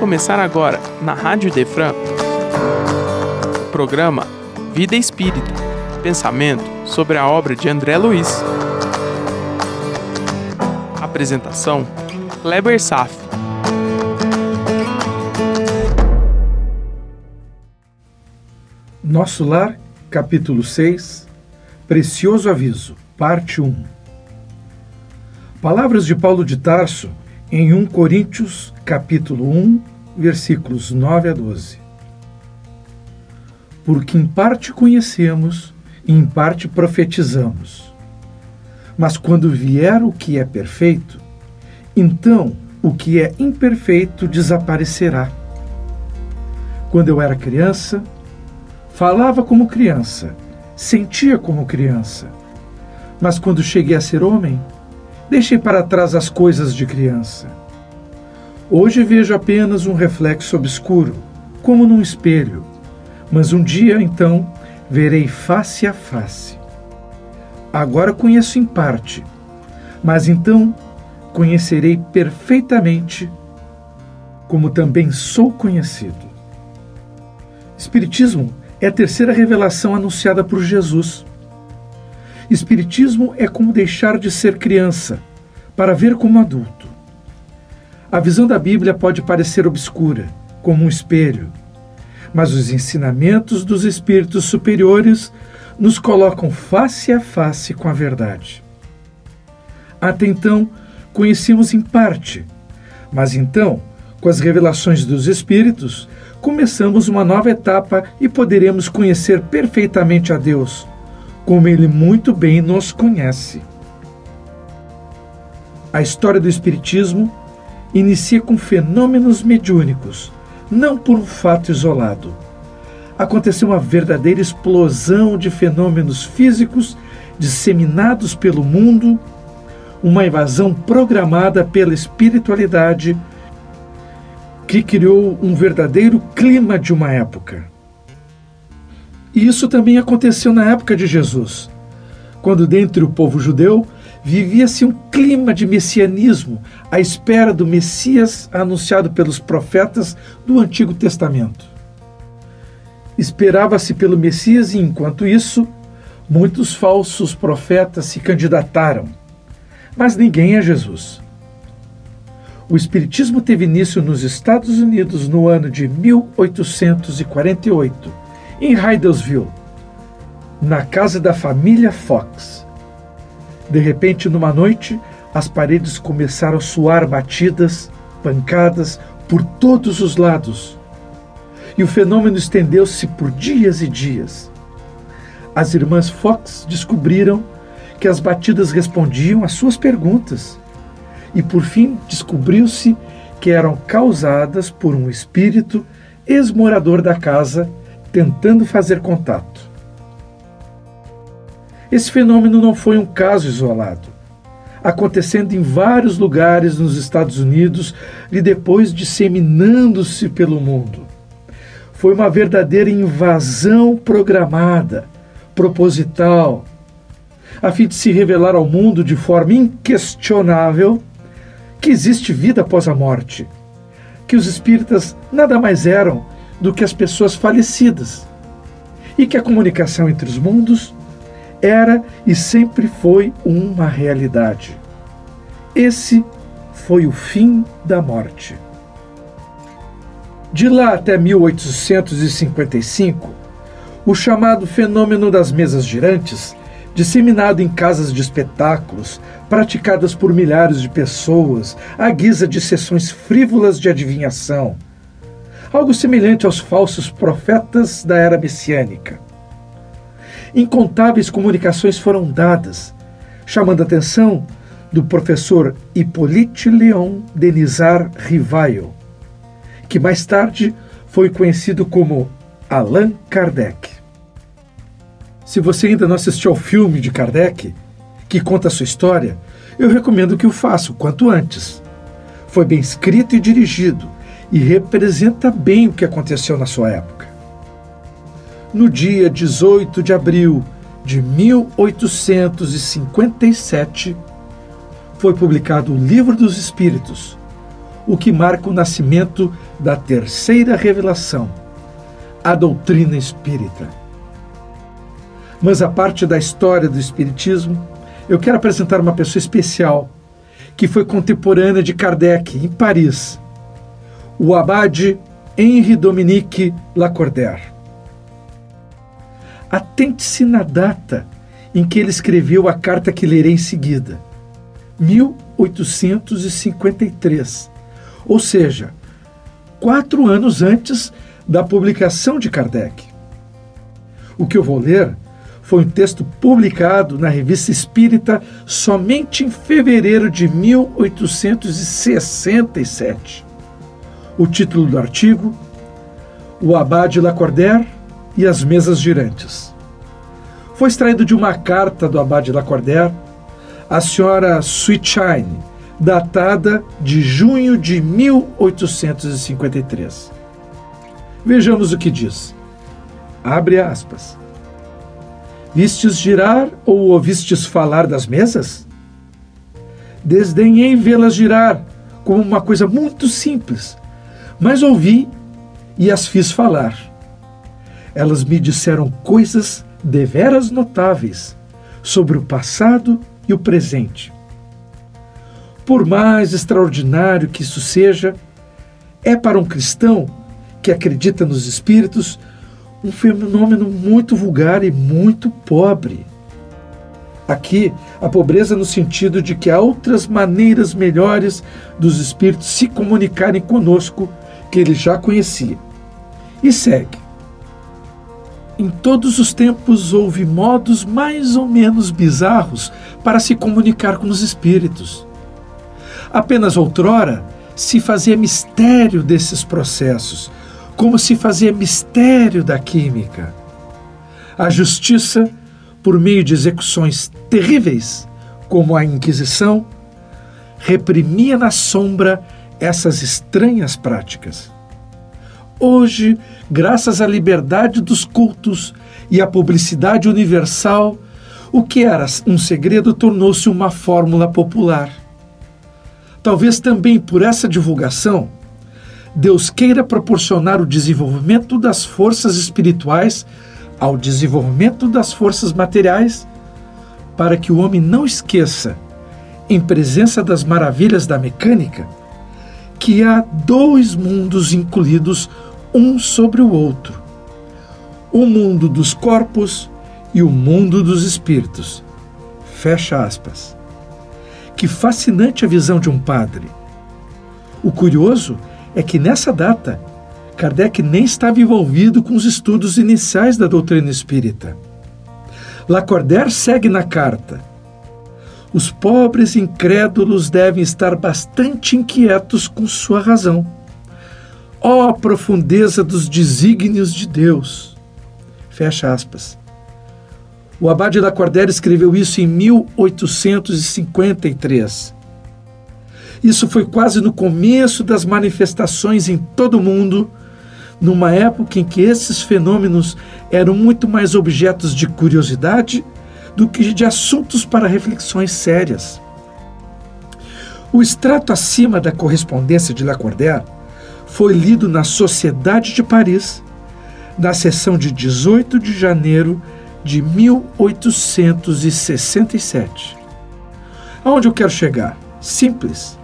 começar agora, na Rádio Defran, o programa Vida Espírita Pensamento sobre a obra de André Luiz. Apresentação: Kleber Saf. Nosso Lar, capítulo 6 Precioso Aviso, parte 1 Palavras de Paulo de Tarso em 1 Coríntios, capítulo 1, versículos 9 a 12. Porque em parte conhecemos e em parte profetizamos. Mas quando vier o que é perfeito, então o que é imperfeito desaparecerá. Quando eu era criança, falava como criança, sentia como criança. Mas quando cheguei a ser homem, deixei para trás as coisas de criança. Hoje vejo apenas um reflexo obscuro, como num espelho, mas um dia então verei face a face. Agora conheço em parte, mas então conhecerei perfeitamente, como também sou conhecido. Espiritismo é a terceira revelação anunciada por Jesus. Espiritismo é como deixar de ser criança para ver como adulto. A visão da Bíblia pode parecer obscura, como um espelho, mas os ensinamentos dos espíritos superiores nos colocam face a face com a verdade. Até então, conhecíamos em parte, mas então, com as revelações dos espíritos, começamos uma nova etapa e poderemos conhecer perfeitamente a Deus, como Ele muito bem nos conhece. A história do Espiritismo inicia com fenômenos mediúnicos, não por um fato isolado. Aconteceu uma verdadeira explosão de fenômenos físicos disseminados pelo mundo, uma invasão programada pela espiritualidade que criou um verdadeiro clima de uma época. E isso também aconteceu na época de Jesus, quando, dentre o povo judeu, vivia-se um clima de messianismo à espera do Messias anunciado pelos profetas do Antigo Testamento. Esperava-se pelo Messias e, enquanto isso, muitos falsos profetas se candidataram, mas ninguém é Jesus. O Espiritismo teve início nos Estados Unidos no ano de 1848, em Hydelsville, na casa da família Fox. De repente, numa noite, as paredes começaram a soar batidas, pancadas por todos os lados. E o fenômeno estendeu-se por dias e dias. As irmãs Fox descobriram que as batidas respondiam às suas perguntas e por fim descobriu-se que eram causadas por um espírito ex-morador da casa tentando fazer contato. Esse fenômeno não foi um caso isolado, acontecendo em vários lugares nos Estados Unidos e depois disseminando-se pelo mundo. Foi uma verdadeira invasão programada, proposital, a fim de se revelar ao mundo de forma inquestionável que existe vida após a morte, que os espíritas nada mais eram do que as pessoas falecidas e que a comunicação entre os mundos era e sempre foi uma realidade. Esse foi o fim da morte. De lá até 1855, o chamado fenômeno das mesas girantes disseminado em casas de espetáculos, praticadas por milhares de pessoas, à guisa de sessões frívolas de adivinhação. Algo semelhante aos falsos profetas da era messiânica. Incontáveis comunicações foram dadas, chamando a atenção do professor Hippolyte Léon Denisard Rivail, que mais tarde foi conhecido como Allan Kardec. Se você ainda não assistiu ao filme de Kardec, que conta a sua história, eu recomendo que o faça o quanto antes. Foi bem escrito e dirigido e representa bem o que aconteceu na sua época. No dia 18 de abril de 1857, foi publicado o Livro dos Espíritos, o que marca o nascimento da terceira revelação, a doutrina espírita. Mas a parte da história do Espiritismo, eu quero apresentar uma pessoa especial que foi contemporânea de Kardec em Paris, o abade Henri Dominique Lacordaire. Atente-se na data em que ele escreveu a carta que lerei em seguida, 1853, ou seja, quatro anos antes da publicação de Kardec. O que eu vou ler foi um texto publicado na Revista Espírita somente em fevereiro de 1867. O título do artigo: O Abade Lacordaire e as Mesas Girantes. Foi extraído de uma carta do Abade Lacordaire à senhora Sweetshine, datada de junho de 1853. Vejamos o que diz. Abre aspas. Vistes girar ou ouvistes falar das mesas? Desdenhei vê-las girar como uma coisa muito simples, mas ouvi e as fiz falar. Elas me disseram coisas deveras notáveis sobre o passado e o presente. Por mais extraordinário que isso seja, é para um cristão que acredita nos espíritos um fenômeno muito vulgar e muito pobre. Aqui, a pobreza no sentido de que há outras maneiras melhores dos espíritos se comunicarem conosco que ele já conhecia. E segue. Em todos os tempos houve modos mais ou menos bizarros para se comunicar com os espíritos. Apenas outrora se fazia mistério desses processos, como se fazia mistério da química. A justiça, por meio de execuções terríveis, como a Inquisição, reprimia na sombra essas estranhas práticas. Hoje, graças à liberdade dos cultos e à publicidade universal, o que era um segredo tornou-se uma fórmula popular. Talvez também por essa divulgação, Deus queira proporcionar o desenvolvimento das forças espirituais ao desenvolvimento das forças materiais, para que o homem não esqueça, em presença das maravilhas da mecânica, que há dois mundos incluídos um sobre o outro: o mundo dos corpos e o mundo dos espíritos. Fecha aspas. Que fascinante a visão de um padre. O curioso é que nessa data, Kardec nem estava envolvido com os estudos iniciais da doutrina espírita. Lacordaire segue na carta. Os pobres incrédulos devem estar bastante inquietos com sua razão. Ó oh, profundeza dos desígnios de Deus! Fecha aspas. O abade Lacordaire escreveu isso em 1853. Isso foi quase no começo das manifestações em todo o mundo, numa época em que esses fenômenos eram muito mais objetos de curiosidade do que de assuntos para reflexões sérias. O extrato acima da correspondência de Lacordaire foi lido na Sociedade de Paris, na sessão de 18 de janeiro de 1867. Aonde eu quero chegar? Simples.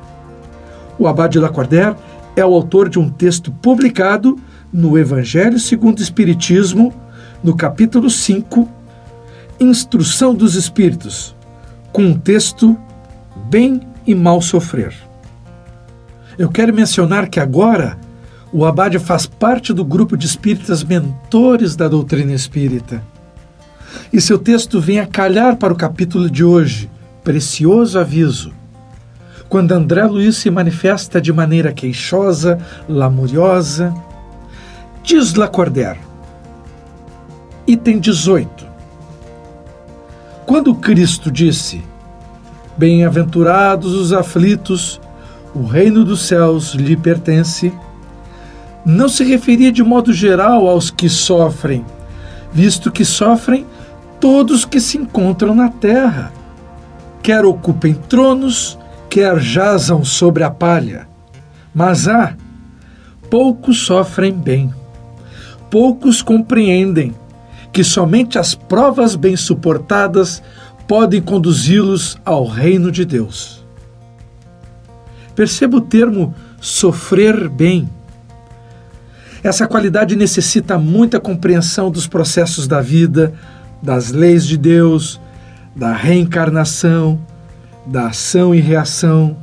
O Abade Lacordaire é o autor de um texto publicado no Evangelho segundo o Espiritismo, no capítulo 5, Instrução dos Espíritos, com um texto Bem e Mal Sofrer. Eu quero mencionar que agora o Abade faz parte do grupo de espíritas mentores da doutrina espírita. E seu texto vem a calhar para o capítulo de hoje, Precioso Aviso quando André Luiz se manifesta de maneira queixosa, lamuriosa. Diz Lacordaire. Item 18. Quando Cristo disse: Bem-aventurados os aflitos, o reino dos céus lhe pertence, não se referia de modo geral aos que sofrem, visto que sofrem todos que se encontram na terra, quer ocupem tronos, quer jazam sobre a palha, Mas há poucos sofrem bem, poucos compreendem que somente as provas bem suportadas podem conduzi-los ao reino de Deus. Perceba o termo sofrer bem. Essa qualidade necessita muita compreensão dos processos da vida, das leis de Deus, da reencarnação, da ação e reação.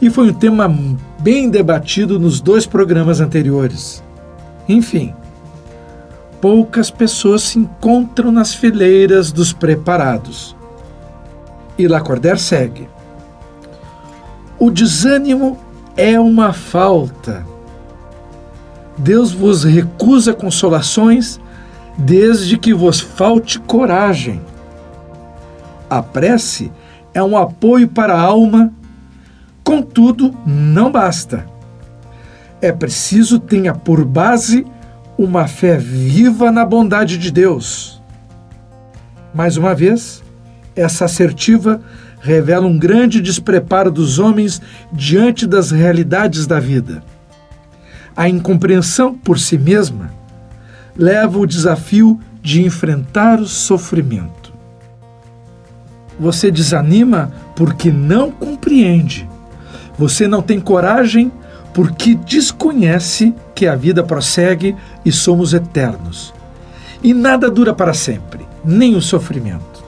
E foi um tema bem debatido nos dois programas anteriores. Enfim, poucas pessoas se encontram nas fileiras dos preparados. E Lacordaire segue. O desânimo é uma falta. Deus vos recusa consolações desde que vos falte coragem. A prece é um apoio para a alma, contudo, não basta. É preciso tenha por base uma fé viva na bondade de Deus. Mais uma vez, essa assertiva revela um grande despreparo dos homens diante das realidades da vida. A incompreensão por si mesma leva o desafio de enfrentar o sofrimento. Você desanima porque não compreende. Você não tem coragem porque desconhece que a vida prossegue e somos eternos. E nada dura para sempre, nem o sofrimento.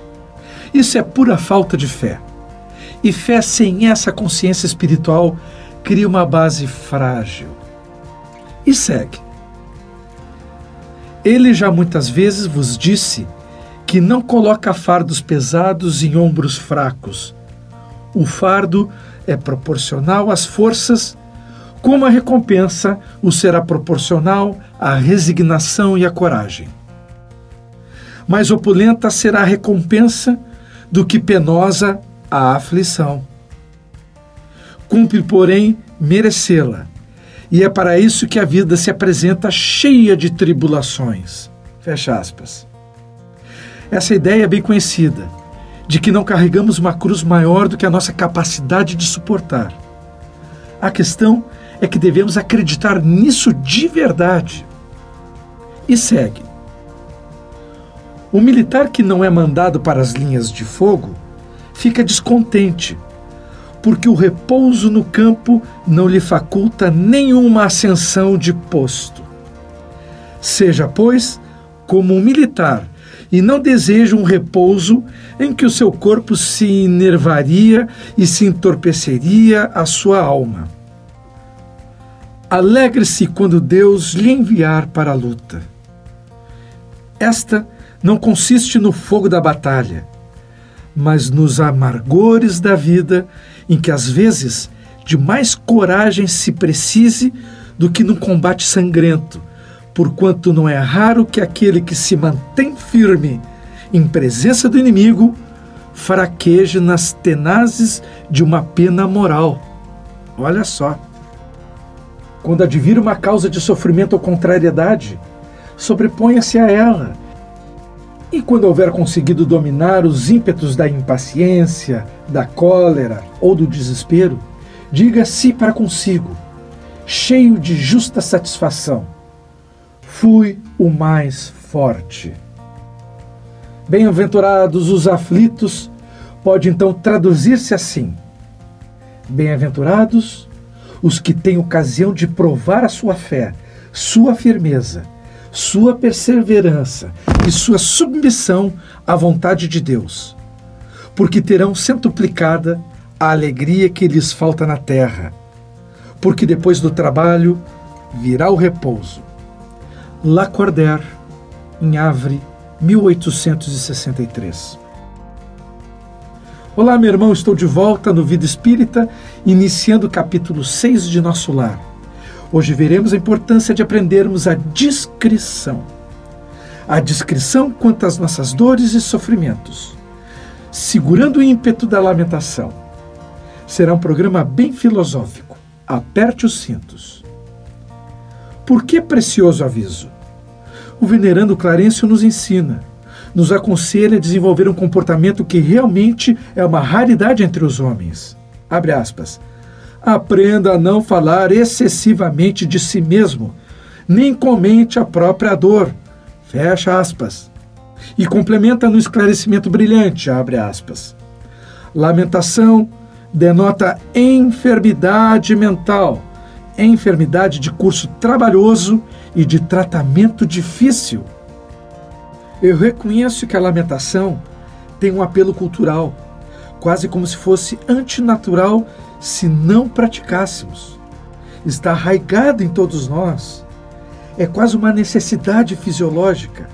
Isso é pura falta de fé. E fé sem essa consciência espiritual cria uma base frágil. E segue. Ele já muitas vezes vos disse que não coloca fardos pesados em ombros fracos. O fardo é proporcional às forças, como a recompensa o será proporcional à resignação e à coragem. Mais opulenta será a recompensa do que penosa a aflição. Cumpre, porém, merecê-la e é para isso que a vida se apresenta cheia de tribulações. Fecha aspas. Essa ideia é bem conhecida, de que não carregamos uma cruz maior do que a nossa capacidade de suportar. A questão é que devemos acreditar nisso de verdade. E segue. O militar que não é mandado para as linhas de fogo fica descontente porque o repouso no campo não lhe faculta nenhuma ascensão de posto. Seja, pois, como um militar e não deseja um repouso em que o seu corpo se enervaria e se entorpeceria a sua alma. Alegre-se quando Deus lhe enviar para a luta. Esta não consiste no fogo da batalha, mas nos amargores da vida em que às vezes de mais coragem se precise do que num combate sangrento, porquanto não é raro que aquele que se mantém firme em presença do inimigo fraqueje nas tenazes de uma pena moral. Olha só. Quando advira uma causa de sofrimento ou contrariedade, sobreponha-se a ela. E quando houver conseguido dominar os ímpetos da impaciência, da cólera ou do desespero, diga-se para consigo, cheio de justa satisfação: Fui o mais forte. Bem-aventurados os aflitos, pode então traduzir-se assim: Bem-aventurados os que têm ocasião de provar a sua fé, sua firmeza, sua perseverança e sua submissão à vontade de Deus porque terão centuplicada a alegria que lhes falta na terra, porque depois do trabalho virá o repouso. Lacordaire, em Havre, 1863. Olá, meu irmão, estou de volta no Vida Espírita, iniciando o capítulo 6 de Nosso Lar. Hoje veremos a importância de aprendermos a discrição. A discrição quanto às nossas dores e sofrimentos segurando o ímpeto da lamentação. Será um programa bem filosófico. Aperte os cintos. Por que precioso aviso? O venerando Clarencio nos ensina, nos aconselha a desenvolver um comportamento que realmente é uma raridade entre os homens. Abre aspas. Aprenda a não falar excessivamente de si mesmo, nem comente a própria dor. Fecha aspas. E complementa no esclarecimento brilhante, abre aspas. Lamentação denota enfermidade mental, enfermidade de curso trabalhoso e de tratamento difícil. Eu reconheço que a lamentação tem um apelo cultural, quase como se fosse antinatural se não praticássemos. Está arraigado em todos nós. É quase uma necessidade fisiológica.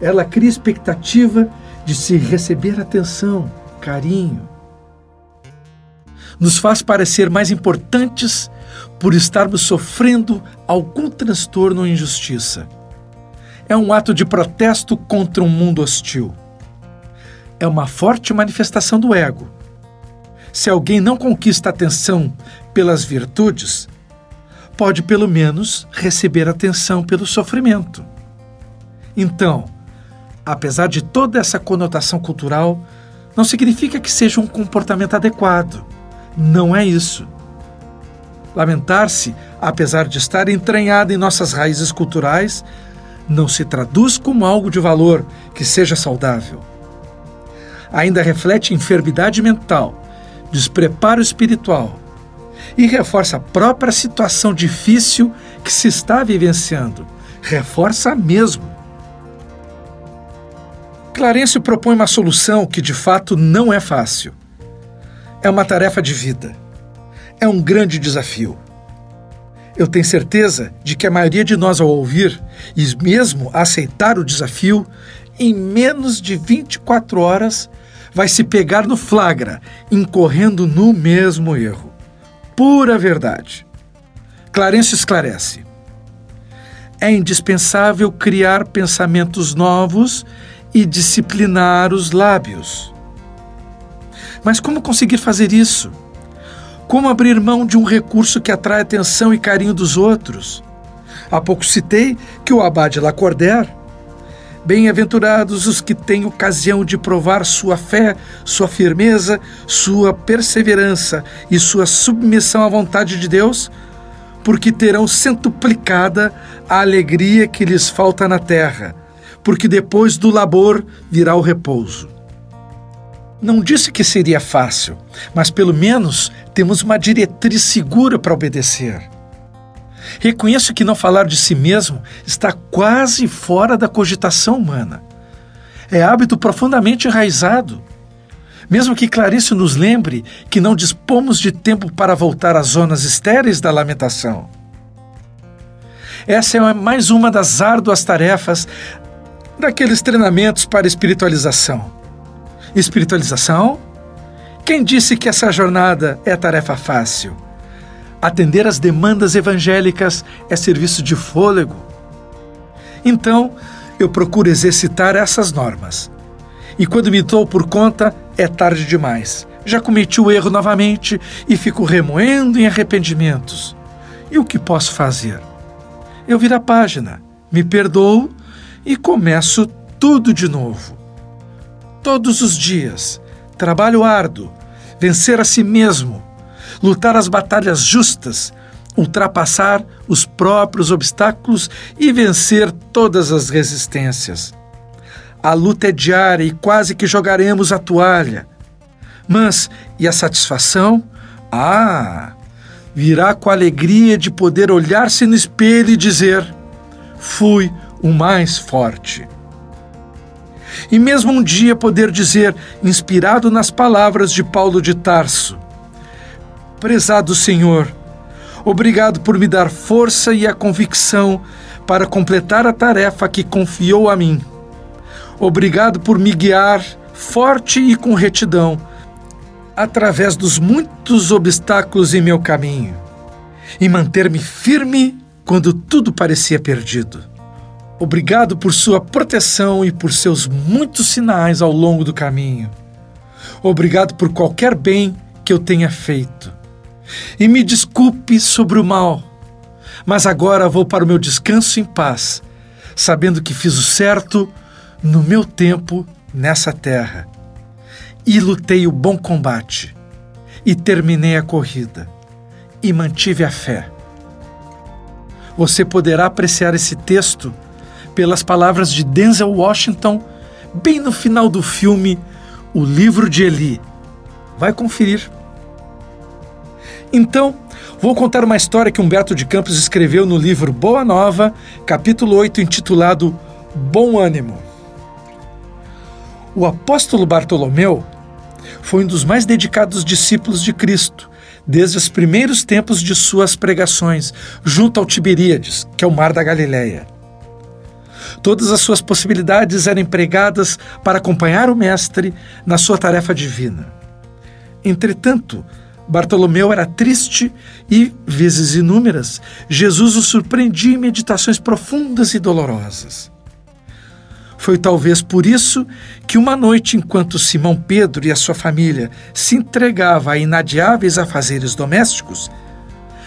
Ela cria expectativa de se receber atenção, carinho. Nos faz parecer mais importantes por estarmos sofrendo algum transtorno ou injustiça. É um ato de protesto contra um mundo hostil. É uma forte manifestação do ego. Se alguém não conquista atenção pelas virtudes, pode pelo menos receber atenção pelo sofrimento. Então, apesar de toda essa conotação cultural, não significa que seja um comportamento adequado. Não é isso. Lamentar-se, apesar de estar entranhado em nossas raízes culturais, não se traduz como algo de valor que seja saudável. Ainda reflete enfermidade mental, despreparo espiritual e reforça a própria situação difícil que se está vivenciando. Reforça mesmo. Clarencio propõe uma solução que de fato não é fácil. É uma tarefa de vida é um grande desafio. Eu tenho certeza de que a maioria de nós, ao ouvir e mesmo aceitar o desafio, em menos de 24 horas vai se pegar no flagra, incorrendo no mesmo erro. Pura verdade. Clarence esclarece. É indispensável criar pensamentos novos e disciplinar os lábios. Mas como conseguir fazer isso? Como abrir mão de um recurso que atrai atenção e carinho dos outros? Há pouco citei que o Abade Lacordaire Bem-aventurados os que têm ocasião de provar sua fé, sua firmeza, sua perseverança e sua submissão à vontade de Deus, porque terão centuplicada a alegria que lhes falta na terra, porque depois do labor virá o repouso. Não disse que seria fácil, mas pelo menos temos uma diretriz segura para obedecer. Reconheço que não falar de si mesmo está quase fora da cogitação humana. É hábito profundamente enraizado. Mesmo que Clarice nos lembre que não dispomos de tempo para voltar às zonas estéreis da lamentação. Essa é mais uma das árduas tarefas daqueles treinamentos para espiritualização. Espiritualização? Quem disse que essa jornada é tarefa fácil? Atender às demandas evangélicas é serviço de fôlego. Então, eu procuro exercitar essas normas. E quando me dou por conta, é tarde demais. Já cometi o erro novamente e fico remoendo em arrependimentos. E o que posso fazer? Eu viro a página, me perdoo e começo tudo de novo todos os dias, trabalho árduo, vencer a si mesmo, lutar as batalhas justas, ultrapassar os próprios obstáculos e vencer todas as resistências. A luta é diária e quase que jogaremos a toalha. Mas e a satisfação? Ah, virá com a alegria de poder olhar-se no espelho e dizer: fui o mais forte e mesmo um dia poder dizer, inspirado nas palavras de Paulo de Tarso: Prezado Senhor, obrigado por me dar força e a convicção para completar a tarefa que confiou a mim. Obrigado por me guiar forte e com retidão através dos muitos obstáculos em meu caminho e manter-me firme quando tudo parecia perdido. Obrigado por sua proteção e por seus muitos sinais ao longo do caminho. Obrigado por qualquer bem que eu tenha feito. E me desculpe sobre o mal, mas agora vou para o meu descanso em paz, sabendo que fiz o certo no meu tempo nessa terra. E lutei o bom combate, e terminei a corrida. e mantive a fé. Você poderá apreciar esse texto pelas palavras de Denzel Washington, bem no final do filme O Livro de Eli. Vai conferir. Então, vou contar uma história que Humberto de Campos escreveu no livro Boa Nova, capítulo 8, intitulado Bom Ânimo. O apóstolo Bartolomeu foi um dos mais dedicados discípulos de Cristo desde os primeiros tempos de suas pregações, junto ao Tiberíades, que é o mar da Galileia. Todas as suas possibilidades eram empregadas para acompanhar o Mestre na sua tarefa divina. Entretanto, Bartolomeu era triste e, vezes inúmeras, Jesus o surpreendia em meditações profundas e dolorosas. Foi talvez por isso que uma noite, enquanto Simão Pedro e a sua família se entregavam a inadiáveis afazeres domésticos,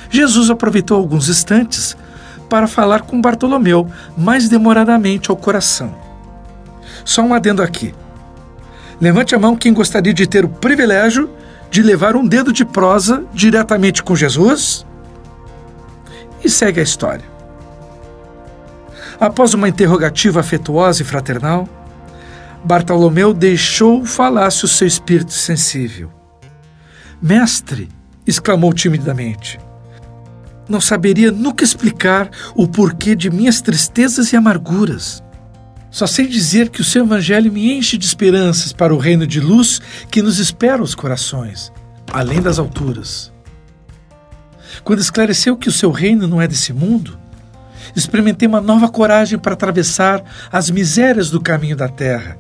Jesus aproveitou alguns instantes para falar com Bartolomeu mais demoradamente ao coração. Só um adendo aqui. Levante a mão quem gostaria de ter o privilégio de levar um dedo de prosa diretamente com Jesus? E segue a história. Após uma interrogativa afetuosa e fraternal, Bartolomeu deixou falasse o seu espírito sensível. Mestre, exclamou timidamente, não saberia nunca explicar o porquê de minhas tristezas e amarguras. Só sei dizer que o seu evangelho me enche de esperanças para o reino de luz que nos espera os corações, além das alturas. Quando esclareceu que o seu reino não é desse mundo, experimentei uma nova coragem para atravessar as misérias do caminho da terra,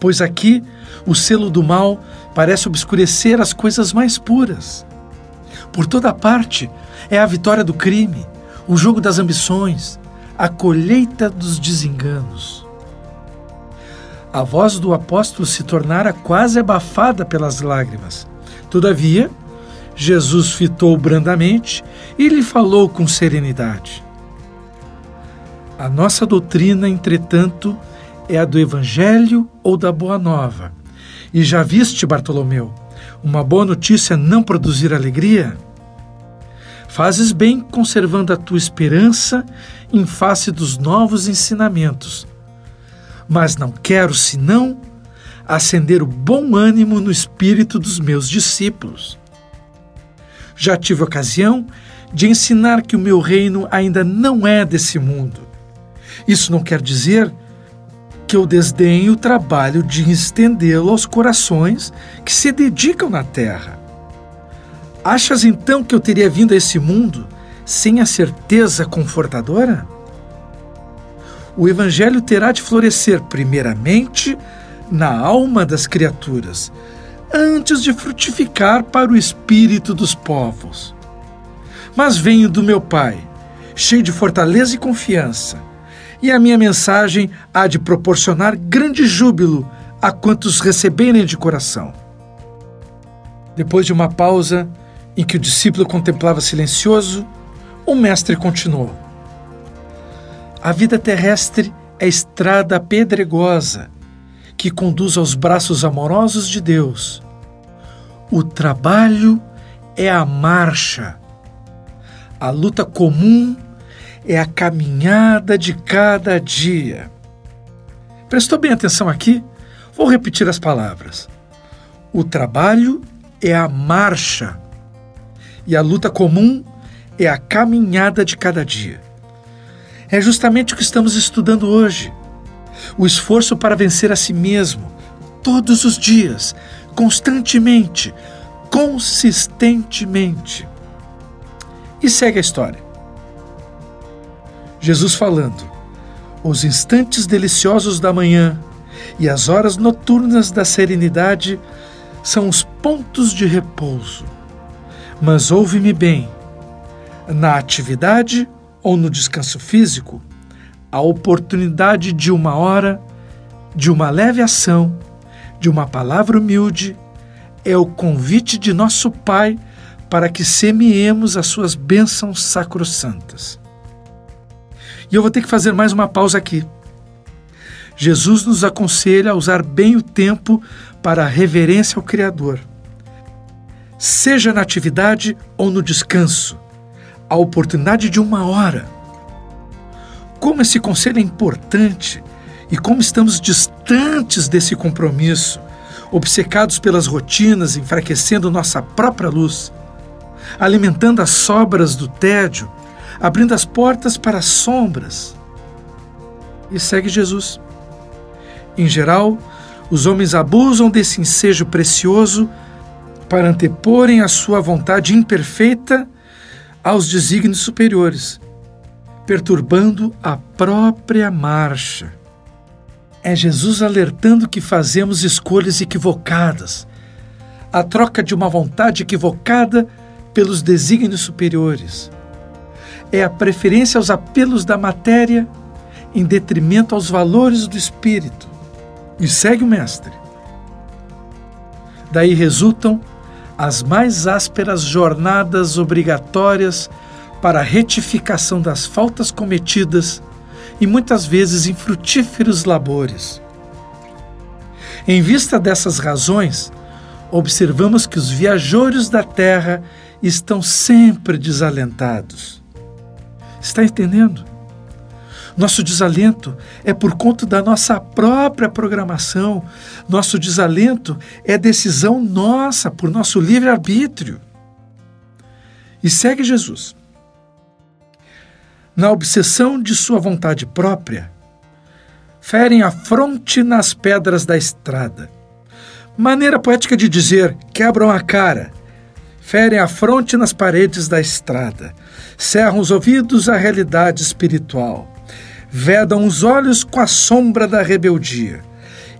pois aqui o selo do mal parece obscurecer as coisas mais puras. Por toda parte é a vitória do crime, o jogo das ambições, a colheita dos desenganos. A voz do apóstolo se tornara quase abafada pelas lágrimas. Todavia, Jesus fitou brandamente e lhe falou com serenidade. A nossa doutrina, entretanto, é a do Evangelho ou da Boa Nova. E já viste, Bartolomeu, uma boa notícia não produzir alegria? Fazes bem conservando a tua esperança em face dos novos ensinamentos. Mas não quero senão acender o bom ânimo no espírito dos meus discípulos. Já tive ocasião de ensinar que o meu reino ainda não é desse mundo isso não quer dizer que eu desdenhe o trabalho de estendê-lo aos corações que se dedicam na terra. Achas então que eu teria vindo a esse mundo sem a certeza confortadora? O Evangelho terá de florescer, primeiramente, na alma das criaturas, antes de frutificar para o espírito dos povos. Mas venho do meu Pai, cheio de fortaleza e confiança e a minha mensagem há de proporcionar grande júbilo a quantos receberem de coração. Depois de uma pausa em que o discípulo contemplava silencioso, o mestre continuou: A vida terrestre é estrada pedregosa que conduz aos braços amorosos de Deus. O trabalho é a marcha. A luta comum é a caminhada de cada dia. Prestou bem atenção aqui? Vou repetir as palavras. O trabalho é a marcha e a luta comum é a caminhada de cada dia. É justamente o que estamos estudando hoje. O esforço para vencer a si mesmo, todos os dias, constantemente, consistentemente. E segue a história. Jesus falando: Os instantes deliciosos da manhã e as horas noturnas da serenidade são os pontos de repouso. Mas ouve-me bem: na atividade ou no descanso físico, a oportunidade de uma hora, de uma leve ação, de uma palavra humilde, é o convite de nosso Pai para que semeemos as suas bênçãos sacrossantas. E eu vou ter que fazer mais uma pausa aqui. Jesus nos aconselha a usar bem o tempo para a reverência ao Criador. seja na atividade ou no descanso, a oportunidade de uma hora. Como esse conselho é importante e como estamos distantes desse compromisso, obcecados pelas rotinas, enfraquecendo nossa própria luz, alimentando as sobras do tédio, abrindo as portas para as sombras. E segue Jesus. Em geral, os homens abusam desse ensejo precioso para anteporem a sua vontade imperfeita aos desígnios superiores, perturbando a própria marcha. É Jesus alertando que fazemos escolhas equivocadas, a troca de uma vontade equivocada pelos desígnios superiores. É a preferência aos apelos da matéria em detrimento aos valores do espírito. E segue o Mestre. Daí resultam as mais ásperas jornadas obrigatórias para a retificação das faltas cometidas e muitas vezes infrutíferos labores. Em vista dessas razões, observamos que os viajores da terra estão sempre desalentados. Está entendendo? Nosso desalento é por conta da nossa própria programação. Nosso desalento é decisão nossa, por nosso livre-arbítrio. E segue Jesus. Na obsessão de sua vontade própria, ferem a fronte nas pedras da estrada. Maneira poética de dizer: quebram a cara, ferem a fronte nas paredes da estrada, cerram os ouvidos à realidade espiritual vedam os olhos com a sombra da rebeldia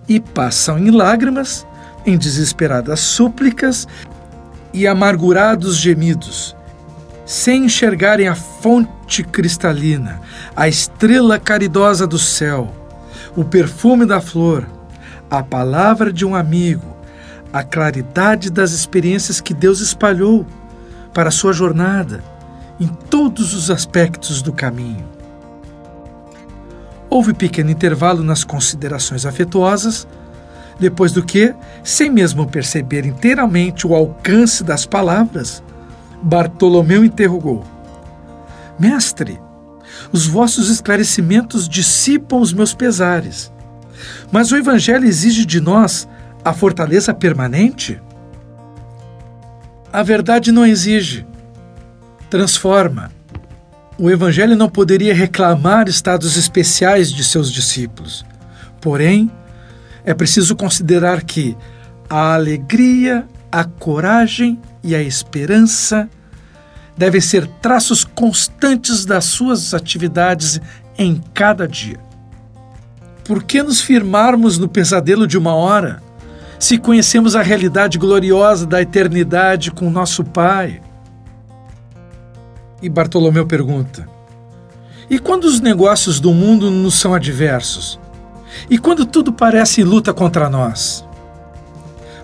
e passam em lágrimas, em desesperadas súplicas e amargurados gemidos, sem enxergarem a fonte cristalina, a estrela caridosa do céu, o perfume da flor, a palavra de um amigo, a claridade das experiências que Deus espalhou para a sua jornada em todos os aspectos do caminho. Houve pequeno intervalo nas considerações afetuosas, depois do que, sem mesmo perceber inteiramente o alcance das palavras, Bartolomeu interrogou: Mestre, os vossos esclarecimentos dissipam os meus pesares, mas o Evangelho exige de nós a fortaleza permanente? A verdade não exige, transforma o Evangelho não poderia reclamar estados especiais de seus discípulos. Porém, é preciso considerar que a alegria, a coragem e a esperança devem ser traços constantes das suas atividades em cada dia. Por que nos firmarmos no pesadelo de uma hora, se conhecemos a realidade gloriosa da eternidade com nosso Pai? E Bartolomeu pergunta: E quando os negócios do mundo nos são adversos? E quando tudo parece luta contra nós?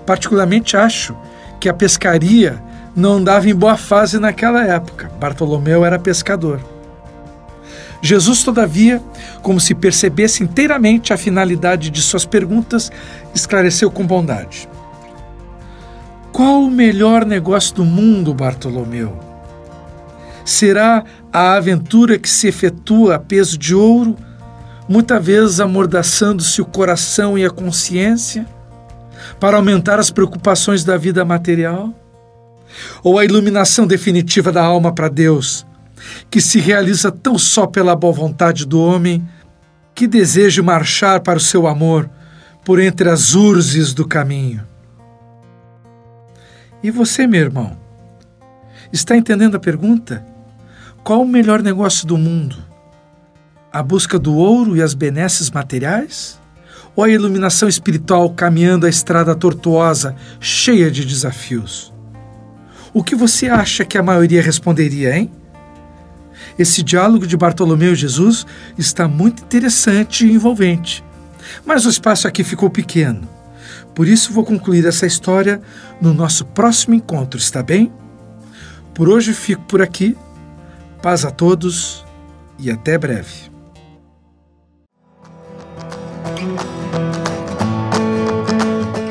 Particularmente acho que a pescaria não andava em boa fase naquela época. Bartolomeu era pescador. Jesus, todavia, como se percebesse inteiramente a finalidade de suas perguntas, esclareceu com bondade: Qual o melhor negócio do mundo, Bartolomeu? Será a aventura que se efetua a peso de ouro, muitas vezes amordaçando-se o coração e a consciência, para aumentar as preocupações da vida material? Ou a iluminação definitiva da alma para Deus, que se realiza tão só pela boa vontade do homem que deseja marchar para o seu amor por entre as urzes do caminho? E você, meu irmão, está entendendo a pergunta? Qual o melhor negócio do mundo? A busca do ouro e as benesses materiais? Ou a iluminação espiritual caminhando a estrada tortuosa, cheia de desafios? O que você acha que a maioria responderia, hein? Esse diálogo de Bartolomeu e Jesus está muito interessante e envolvente. Mas o espaço aqui ficou pequeno. Por isso vou concluir essa história no nosso próximo encontro, está bem? Por hoje fico por aqui Paz a todos e até breve.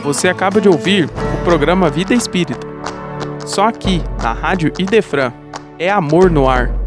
Você acaba de ouvir o programa Vida Espírita Só aqui, na Rádio Idefran. É amor no ar.